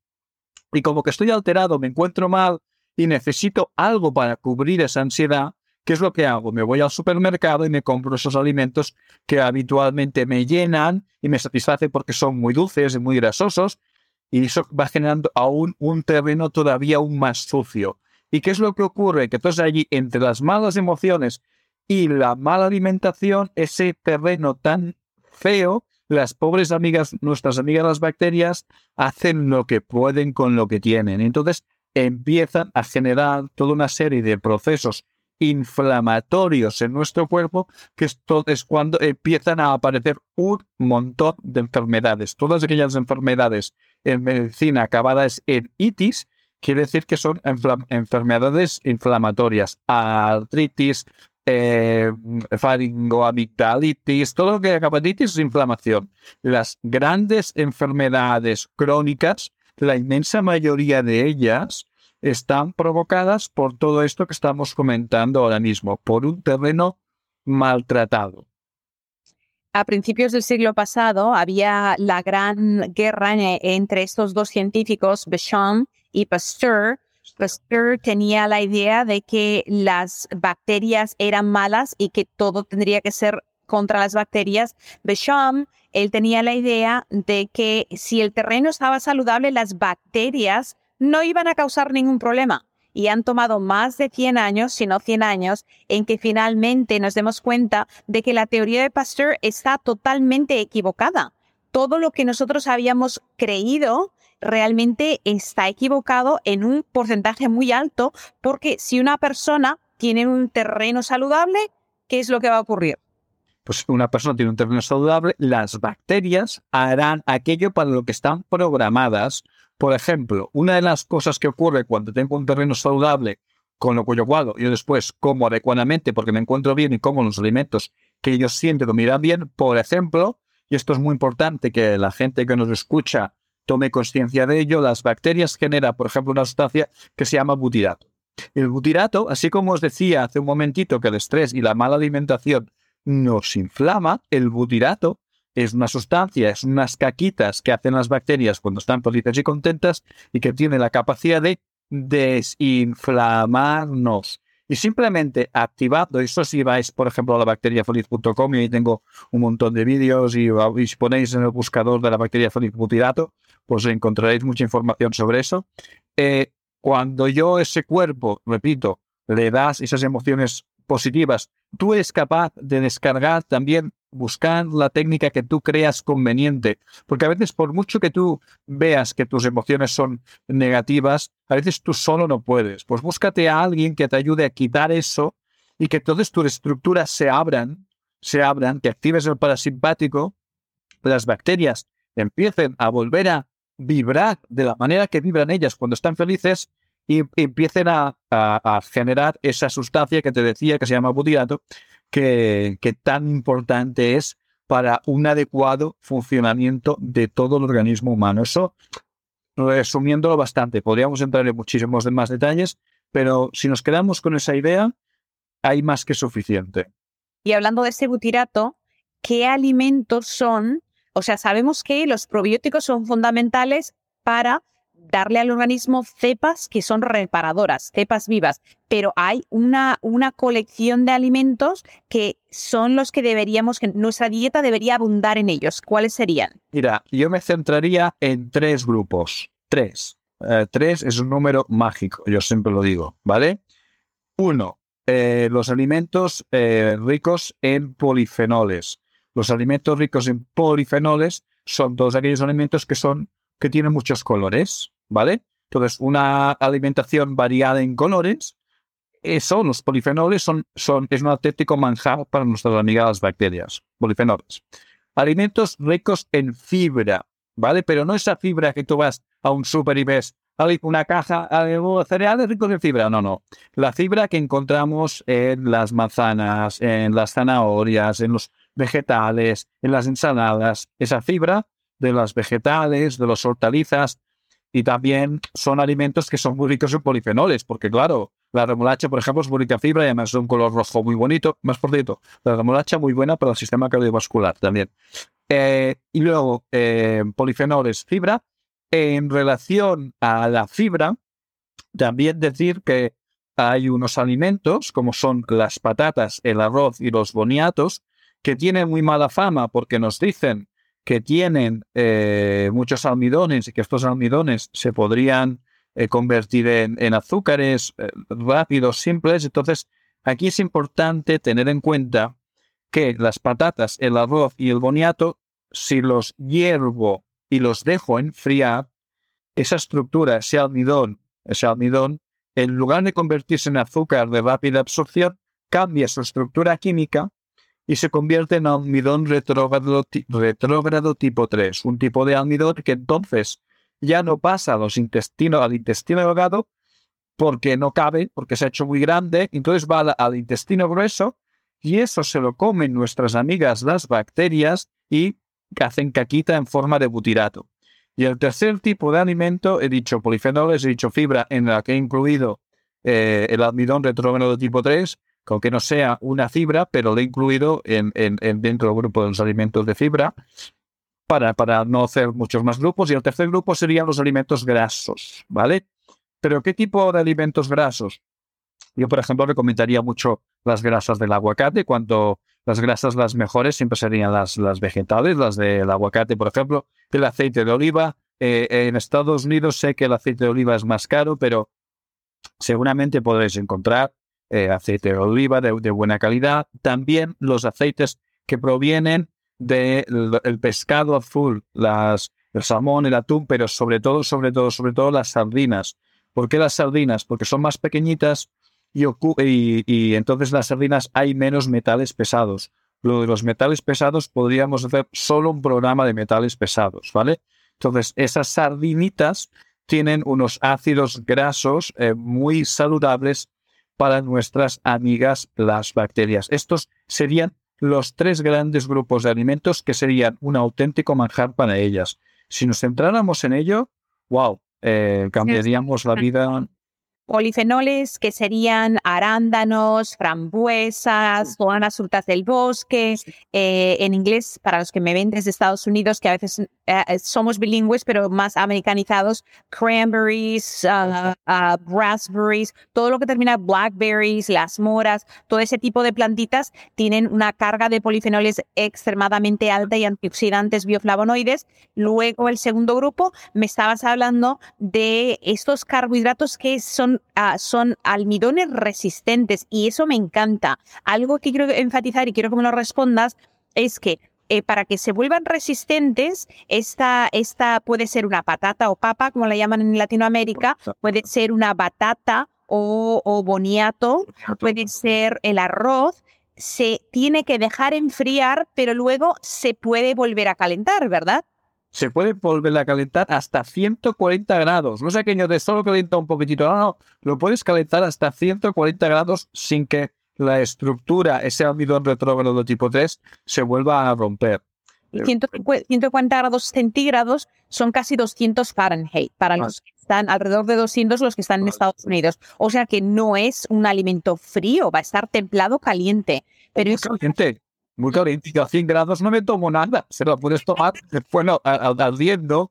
Y como que estoy alterado, me encuentro mal y necesito algo para cubrir esa ansiedad, ¿Qué es lo que hago? Me voy al supermercado y me compro esos alimentos que habitualmente me llenan y me satisfacen porque son muy dulces y muy grasosos y eso va generando aún un terreno todavía aún más sucio. ¿Y qué es lo que ocurre? Que entonces allí, entre las malas emociones y la mala alimentación, ese terreno tan feo, las pobres amigas, nuestras amigas las bacterias, hacen lo que pueden con lo que tienen. Entonces empiezan a generar toda una serie de procesos inflamatorios en nuestro cuerpo, que esto es cuando empiezan a aparecer un montón de enfermedades. Todas aquellas enfermedades en medicina acabadas en itis quiere decir que son enfermedades inflamatorias, artritis, eh, faringoamigdalitis, todo lo que es hepatitis es inflamación. Las grandes enfermedades crónicas, la inmensa mayoría de ellas están provocadas por todo esto que estamos comentando ahora mismo, por un terreno maltratado. A principios del siglo pasado había la gran guerra entre estos dos científicos, Béchamp y Pasteur, Pasteur tenía la idea de que las bacterias eran malas y que todo tendría que ser contra las bacterias. Béchamp, él tenía la idea de que si el terreno estaba saludable, las bacterias no iban a causar ningún problema. Y han tomado más de 100 años, si no 100 años, en que finalmente nos demos cuenta de que la teoría de Pasteur está totalmente equivocada. Todo lo que nosotros habíamos creído realmente está equivocado en un porcentaje muy alto, porque si una persona tiene un terreno saludable, ¿qué es lo que va a ocurrir? Pues una persona tiene un terreno saludable, las bacterias harán aquello para lo que están programadas. Por ejemplo, una de las cosas que ocurre cuando tengo un terreno saludable, con lo cuyo cuadro yo después como adecuadamente porque me encuentro bien y como los alimentos que yo siento que bien, por ejemplo, y esto es muy importante que la gente que nos escucha tome conciencia de ello, las bacterias generan, por ejemplo, una sustancia que se llama butirato. El butirato, así como os decía hace un momentito que el estrés y la mala alimentación nos inflama, el butirato es una sustancia, es unas caquitas que hacen las bacterias cuando están felices y contentas y que tiene la capacidad de desinflamarnos. Y simplemente activando, eso si vais, por ejemplo, a la bacteriafeliz.com y ahí tengo un montón de vídeos y, si ponéis en el buscador de la bacteria feliz butirato, pues encontraréis mucha información sobre eso. Eh, cuando yo ese cuerpo, repito, le das esas emociones positivas, tú eres capaz de descargar también, buscar la técnica que tú creas conveniente. Porque a veces, por mucho que tú veas que tus emociones son negativas, a veces tú solo no puedes. Pues búscate a alguien que te ayude a quitar eso y que todas tus estructuras se abran, se abran, que actives el parasimpático, las bacterias empiecen a volver a vibrar de la manera que vibran ellas cuando están felices y empiecen a, generar esa sustancia que te decía que se llama butirato, que, que tan importante es para un adecuado funcionamiento de todo el organismo humano. Eso, resumiéndolo bastante, podríamos entrar en muchísimos más detalles, pero si nos quedamos con esa idea, hay más que suficiente. Y hablando de ese butirato, ¿qué alimentos son o sea, sabemos que los probióticos son fundamentales para darle al organismo cepas que son reparadoras, cepas vivas, pero hay una, una colección de alimentos que son los que deberíamos, que nuestra dieta debería abundar en ellos. ¿Cuáles serían? Mira, yo me centraría en tres grupos. Tres. Eh, tres es un número mágico, yo siempre lo digo, ¿vale? Uno, eh, los alimentos eh, ricos en polifenoles. Los alimentos ricos en polifenoles son todos aquellos alimentos que son que tienen muchos colores, ¿vale? Entonces, una alimentación variada en colores, eso, los polifenoles son, son, es un auténtico manjar para nuestras amigas bacterias, polifenoles. Alimentos ricos en fibra, ¿vale? Pero no esa fibra que tú vas a un súper y ves una caja de cereales ricos en fibra. No, no. La fibra que encontramos en las manzanas, en las zanahorias, en los vegetales, en las ensaladas, esa fibra de las vegetales, de las hortalizas, y también son alimentos que son muy ricos en polifenoles, porque claro, la remolacha, por ejemplo, es muy rica fibra y además es un color rojo muy bonito, más por cierto, la remolacha muy buena para el sistema cardiovascular también. Eh, y luego, eh, polifenoles, fibra. En relación a la fibra, también decir que hay unos alimentos, como son las patatas, el arroz y los boniatos, que tienen muy mala fama porque nos dicen que tienen eh, muchos almidones y que estos almidones se podrían eh, convertir en, azúcares eh, rápidos, simples. Entonces, aquí es importante tener en cuenta que las patatas, el arroz y el boniato, si los hiervo y los dejo enfriar, esa estructura, ese almidón, ese almidón, en lugar de convertirse en azúcar de rápida absorción, cambia su estructura química y se convierte en almidón retrógrado, tipo 3, un tipo de almidón que entonces ya no pasa a los intestinos, al intestino delgado porque no cabe, porque se ha hecho muy grande, entonces va al, intestino grueso y eso se lo comen nuestras amigas las bacterias y hacen caquita en forma de butirato. Y el tercer tipo de alimento, he dicho polifenoles, he dicho fibra, en la que he incluido eh, el almidón retrógeno de tipo 3, aunque no sea una fibra, pero lo he incluido en, dentro del grupo de los alimentos de fibra para, para no hacer muchos más grupos. Y el tercer grupo serían los alimentos grasos, ¿vale? Pero ¿qué tipo de alimentos grasos? Yo, por ejemplo, recomendaría mucho las grasas del aguacate, cuando las grasas las mejores siempre serían las, las vegetales, las del aguacate, por ejemplo, el aceite de oliva. Eh, en Estados Unidos sé que el aceite de oliva es más caro, pero seguramente podréis encontrar eh, aceite de oliva de, buena calidad. También los aceites que provienen del pescado azul, las, el salmón, el atún, pero sobre todo, sobre todo, sobre todo las sardinas. ¿Por qué las sardinas? Porque son más pequeñitas y, y, entonces las sardinas hay menos metales pesados. Lo de los metales pesados podríamos hacer solo un programa de metales pesados, ¿vale? Entonces, esas sardinitas tienen unos ácidos grasos eh, muy saludables para nuestras amigas las bacterias. Estos serían los tres grandes grupos de alimentos que serían un auténtico manjar para ellas. Si nos centráramos en ello, wow, eh, cambiaríamos la vida polifenoles que serían arándanos, frambuesas, todas las frutas del bosque. Eh, en inglés, para los que me ven desde Estados Unidos, que a veces eh, eh, somos bilingües, pero más americanizados, cranberries, uh, uh, raspberries, todo lo que termina blackberries, las moras, todo ese tipo de plantitas tienen una carga de polifenoles extremadamente alta y antioxidantes bioflavonoides. Luego, el segundo grupo, me estabas hablando de estos carbohidratos que son Son, almidones resistentes y eso me encanta. Algo que quiero enfatizar y quiero que me lo respondas es que eh, para que se vuelvan resistentes, esta, esta puede ser una patata o papa, como la llaman en Latinoamérica, puede ser una batata o, o boniato, puede ser el arroz, se tiene que dejar enfriar, pero luego se puede volver a calentar, ¿verdad? Se puede volver a calentar hasta 140 grados. No sé que de solo calienta un poquitito, no, no, lo puedes calentar hasta 140 grados sin que la estructura, ese almidón retrógrado de tipo 3, se vuelva a romper. 140 grados centígrados son casi 200 Fahrenheit para los que están alrededor de 200 los que están en Estados Unidos. O sea que no es un alimento frío, va a estar templado caliente. Pero es caliente muy caliente, a 100 grados no me tomo nada, se lo puedes tomar bueno, ardiendo,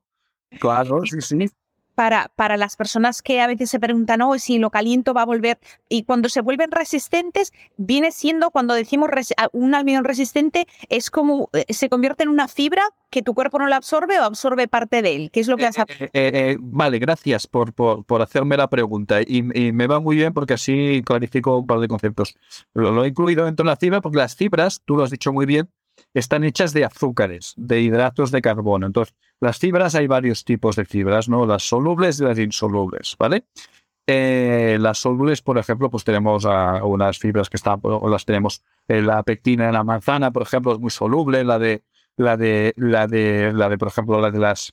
claro, sí, sí para, para las personas que a veces se preguntan, oh, si lo caliento va a volver. Y cuando se vuelven resistentes, viene siendo, cuando decimos un almidón resistente, es como eh, se convierte en una fibra que tu cuerpo no la absorbe o absorbe parte de él. ¿Qué es lo que eh, has eh, Vale, gracias por, por, por, hacerme la pregunta. Y, me va muy bien porque así clarifico un par de conceptos. Lo, lo he incluido dentro de la fibra porque las fibras, tú lo has dicho muy bien, están hechas de azúcares, de hidratos de carbono. Entonces, las fibras hay varios tipos de fibras, ¿no? Las solubles y las insolubles, ¿vale? Eh, las solubles, por ejemplo, pues tenemos unas fibras que están, o las tenemos, eh, la pectina en la manzana, por ejemplo, es muy soluble, la de, la de, la de, la de, por ejemplo, la de las,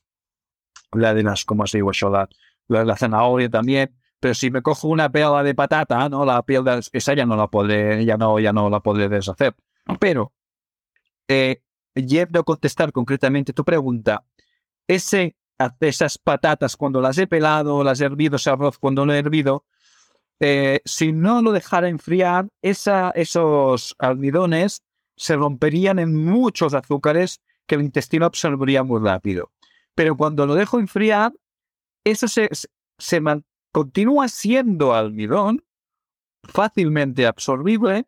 la de las, ¿cómo se dice La, la de la zanahoria también. Pero si me cojo una pela de patata, ¿no? La piel de esa ya no la podré, ya no, ya no la podré deshacer. Pero eh, yendo contestar concretamente tu pregunta, esas patatas cuando las he pelado, las he hervido, ese arroz cuando lo he hervido, eh, si no lo dejara enfriar, esos almidones se romperían en muchos azúcares que el intestino absorbería muy rápido. Pero cuando lo dejo enfriar, eso se continúa siendo almidón, fácilmente absorbible,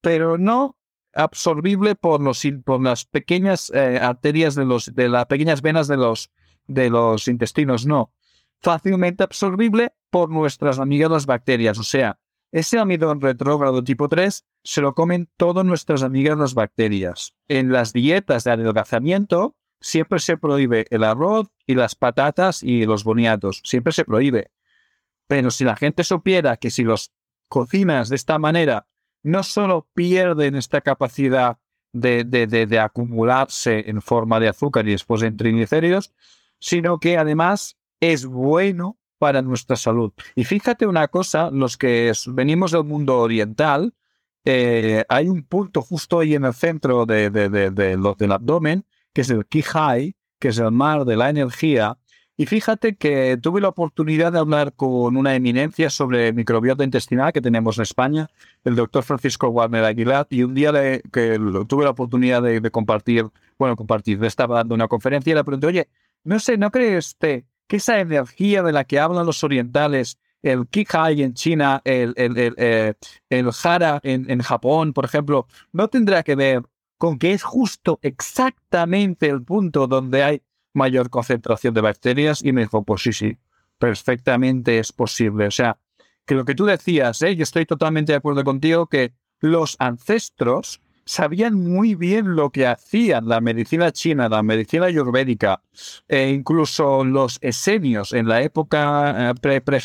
pero no absorbible por, los, por las pequeñas eh, arterias de, los, de las pequeñas venas de los, de los intestinos, no. Fácilmente absorbible por nuestras amigas bacterias. O sea, ese amidón retrógrado tipo 3 se lo comen todas nuestras amigas las bacterias. En las dietas de adelgazamiento siempre se prohíbe el arroz y las patatas y los boniatos. Siempre se prohíbe. Pero si la gente supiera que si los cocinas de esta manera no solo pierden esta capacidad de, de, acumularse en forma de azúcar y después en triglicéridos, sino que además es bueno para nuestra salud. Y fíjate una cosa, los que venimos del mundo oriental, eh, hay un punto justo ahí en el centro de, de, de, del abdomen, que es el Kihai, que es el mar de la energía. Y fíjate que tuve la oportunidad de hablar con una eminencia sobre microbiota intestinal que tenemos en España, el doctor Francisco Warner Aguilar, y un día que tuve la oportunidad de, compartir, bueno, compartir, estaba dando una conferencia y le pregunté, oye, no sé, ¿no crees usted que esa energía de la que hablan los orientales el Kihai en China, el, el, el, eh, el Hara en, en, Japón, por ejemplo, no tendrá que ver con que es justo exactamente el punto donde hay mayor concentración de bacterias. Y me dijo, pues sí, sí, perfectamente es posible. O sea, que lo que tú decías, ¿eh? yo estoy totalmente de acuerdo contigo, que los ancestros sabían muy bien lo que hacían la medicina china, la medicina ayurvédica, e incluso los esenios en la época eh, pre, pre,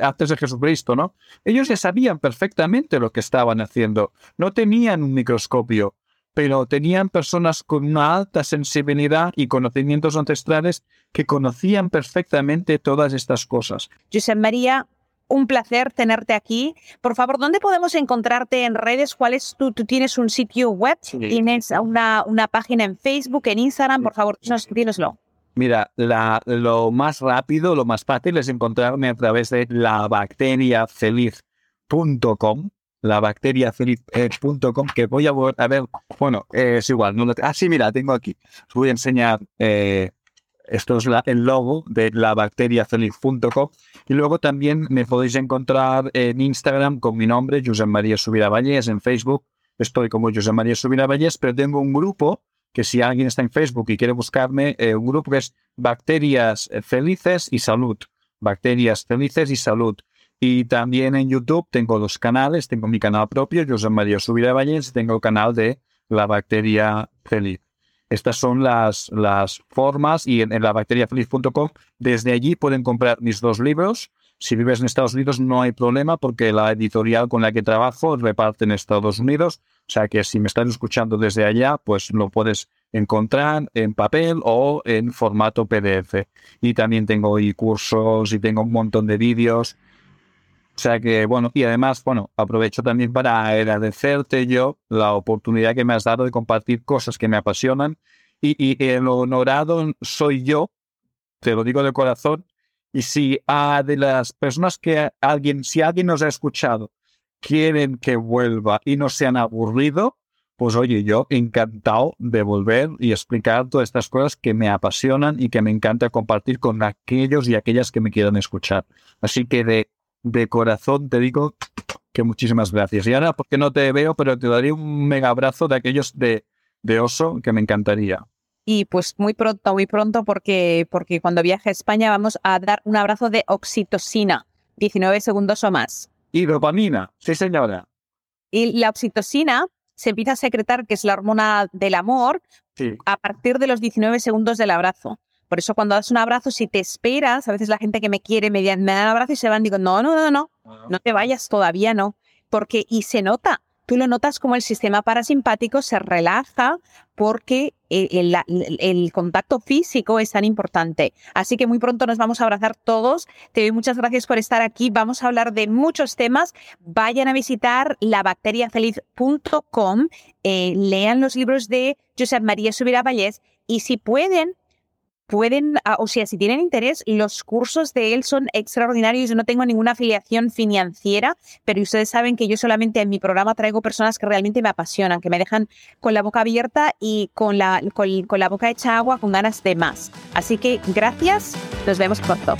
antes de Jesucristo, ¿no? Ellos ya sabían perfectamente lo que estaban haciendo. No tenían un microscopio, pero tenían personas con una alta sensibilidad y conocimientos ancestrales que conocían perfectamente todas estas cosas. José María, un placer tenerte aquí. Por favor, ¿dónde podemos encontrarte en redes? ¿Cuál es tu, tú tienes un sitio web? ¿Tienes una, una, página en Facebook, en Instagram? Por favor, dínoslo. Mira, la, lo más rápido, lo más fácil es encontrarme a través de labacteriafeliz.com labacteriafeliz.com que voy a, a ver, bueno, es igual. No ah, sí, mira, tengo aquí. Os voy a enseñar eh, esto es el logo de labacteriafeliz.com. Y luego también me podéis encontrar en Instagram con mi nombre, José María Subira en Facebook estoy como José María Subira pero tengo un grupo que si alguien está en Facebook y quiere buscarme, eh, un grupo que es Bacterias Felices y Salud. Bacterias Felices y Salud. Y también en YouTube tengo dos canales. Tengo mi canal propio, José María Subira Vallés, y tengo el canal de La Bacteria Feliz. Estas son las, las formas y en, la bacteriafeliz.com desde allí pueden comprar mis dos libros. Si vives en Estados Unidos no hay problema porque la editorial con la que trabajo reparte en Estados Unidos. O sea que si me estás escuchando desde allá, pues lo puedes encontrar en papel o en formato PDF. Y también tengo cursos y tengo un montón de vídeos o sea que, bueno, y además, bueno, aprovecho también para agradecerte yo la oportunidad que me has dado de compartir cosas que me apasionan y, y el honorado soy yo, te lo digo de corazón, y si a de las personas que alguien, si alguien nos ha escuchado, quieren que vuelva y no se han aburrido, pues oye, yo encantado de volver y explicar todas estas cosas que me apasionan y que me encanta compartir con aquellos y aquellas que me quieran escuchar. Así que de de corazón te digo que muchísimas gracias. Y ahora, porque no te veo, pero te daría un mega abrazo de aquellos de, de oso que me encantaría. Y pues muy pronto, muy pronto, porque, porque cuando viaje a España vamos a dar un abrazo de oxitocina, 19 segundos o más. Y dopamina, sí señora. Y la oxitocina se empieza a secretar, que es la hormona del amor, a partir de los 19 segundos del abrazo. Por eso cuando das un abrazo, si te esperas, a veces la gente que me quiere me, me dan un abrazo y se van, digo, no, no, no, no, no te vayas todavía, no. Porque, y se nota, tú lo notas como el sistema parasimpático se relaja porque el, el, contacto físico es tan importante. Así que muy pronto nos vamos a abrazar todos. Te doy muchas gracias por estar aquí. Vamos a hablar de muchos temas. Vayan a visitar labacteriafeliz.com, eh, lean los libros de Josep María Subira Vallés y si pueden, pueden, ah, o sea, si tienen interés, los cursos de él son extraordinarios. Yo no tengo ninguna afiliación financiera, pero ustedes saben que yo solamente en mi programa traigo personas que realmente me apasionan, que me dejan con la boca abierta y con la, con, con la boca hecha agua, con ganas de más. Así que gracias, nos vemos pronto.